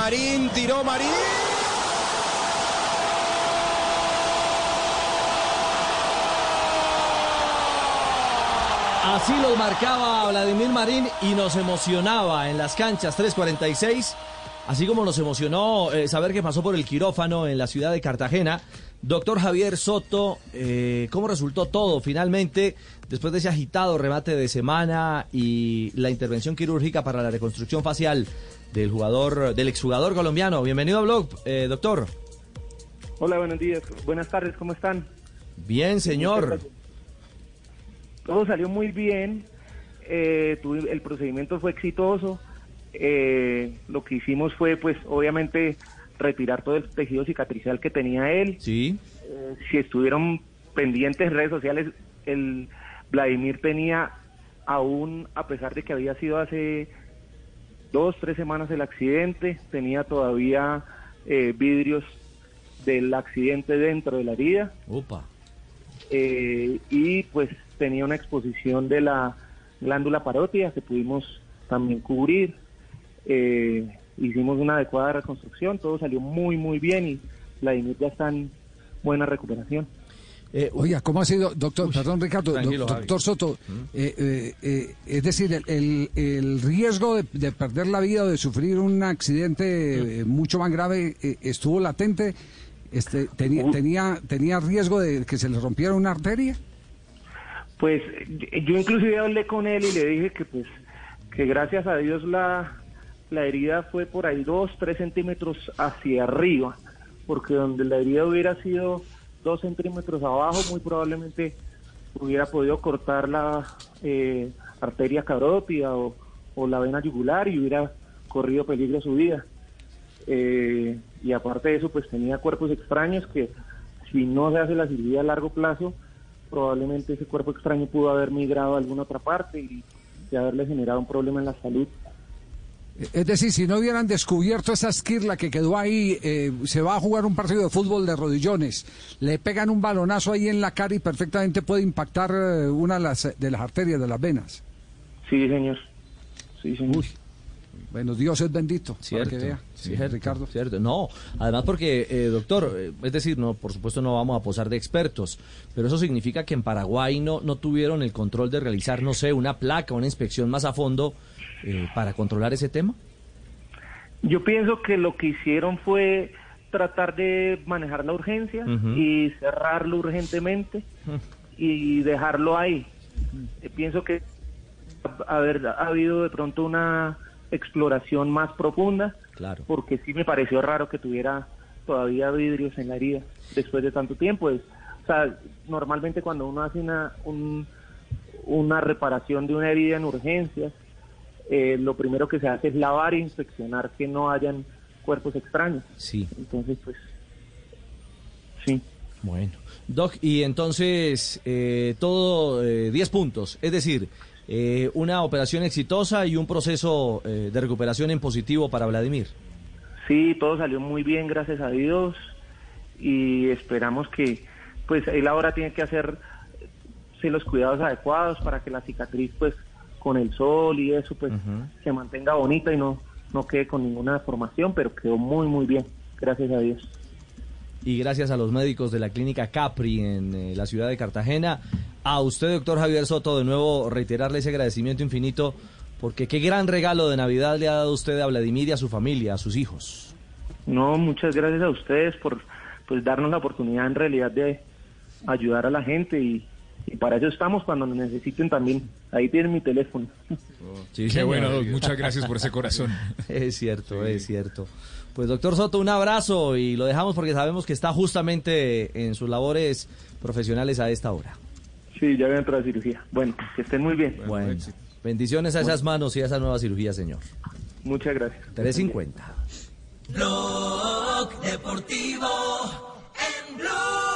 Marín, tiró Marín. Así los marcaba Vladimir Marín y nos emocionaba en las canchas 346. Así como nos emocionó eh, saber que pasó por el quirófano en la ciudad de Cartagena. Doctor Javier Soto, eh, ¿cómo resultó todo finalmente después de ese agitado remate de semana y la intervención quirúrgica para la reconstrucción facial del jugador, del exjugador colombiano? Bienvenido a Blog, eh, doctor. Hola, buenos días, buenas tardes, ¿cómo están? Bien, señor. Todo salió muy bien, eh, el procedimiento fue exitoso. Eh, lo que hicimos fue, pues, obviamente, retirar todo el tejido cicatricial que tenía él. Sí. Eh, si estuvieron pendientes en redes sociales, el Vladimir tenía aún, a pesar de que había sido hace dos, tres semanas el accidente, tenía todavía vidrios del accidente dentro de la herida. Opa. y pues tenía una exposición de la glándula parótida que pudimos también cubrir. Eh, hicimos una adecuada reconstrucción, todo salió muy, muy bien y la ya está en buena recuperación. Eh, Oiga, ¿cómo ha sido, doctor, perdón Ricardo, doctor Soto, eh, eh, es decir, el, el, riesgo de, perder la vida o de sufrir un accidente mucho más grave estuvo latente? Este, tenía, tenía, ¿Tenía riesgo de que se le rompiera una arteria? Pues yo inclusive hablé con él y le dije que pues que gracias a Dios la, la herida fue por ahí dos, tres centímetros hacia arriba, porque donde la herida hubiera sido dos centímetros abajo, muy probablemente hubiera podido cortar la eh, arteria carótida o, la vena yugular y hubiera corrido peligro su vida. Eh, y aparte de eso, pues tenía cuerpos extraños que si no se hace la cirugía a largo plazo, probablemente ese cuerpo extraño pudo haber migrado a alguna otra parte y, haberle generado un problema en la salud. Es decir, si no hubieran descubierto esa esquirla que quedó ahí, eh, se va a jugar un partido de fútbol de rodillones, le pegan un balonazo ahí en la cara y perfectamente puede impactar eh, una de las, de las arterias de las venas. Sí, señor. Sí, señor. Bueno, Dios es bendito. Cierto, que vea. Sí, Ricardo. Cierto. No, además porque, eh, doctor, eh, es decir, no, por supuesto no vamos a posar de expertos, pero eso significa que en Paraguay no, no tuvieron el control de realizar, no sé, una placa, una inspección más a fondo eh, para controlar ese tema. Yo pienso que lo que hicieron fue tratar de manejar la urgencia y cerrarlo urgentemente y dejarlo ahí. Pienso que haber ha habido de pronto una exploración más profunda, claro. porque sí me pareció raro que tuviera todavía vidrios en la herida después de tanto tiempo. o sea, normalmente cuando uno hace una, una reparación de una herida en urgencias, eh, lo primero que se hace es lavar e inspeccionar que no hayan cuerpos extraños. Sí. Entonces, pues, sí. Bueno. Doc, y entonces eh, todo 10 eh, puntos, es decir, eh, una operación exitosa y un proceso eh, de recuperación en positivo para Vladimir. Sí, todo salió muy bien, gracias a Dios, y esperamos que, pues él ahora tiene que hacer los cuidados adecuados para que la cicatriz, pues, con el sol y eso, pues, se mantenga bonita y no, no quede con ninguna deformación, pero quedó muy, muy bien, gracias a Dios y gracias a los médicos de la clínica Capri en eh, la ciudad de Cartagena. A usted, doctor Javier Soto, de nuevo reiterarle ese agradecimiento infinito, porque qué gran regalo de Navidad le ha dado usted a Vladimir y a su familia, a sus hijos. No, muchas gracias a ustedes por pues darnos la oportunidad en realidad de ayudar a la gente y, para eso estamos cuando nos necesiten también. Ahí tienen mi teléfono. sí, qué bueno, muchas gracias por ese corazón. es cierto, es cierto. Pues doctor Soto, un abrazo y lo dejamos porque sabemos que está justamente en sus labores profesionales a esta hora. Sí, ya voy a entrar a cirugía. Bueno, que estén muy bien. Bueno, bendiciones a esas manos y a esa nueva cirugía, señor. Muchas gracias. 350. Blog Deportivo en Blog.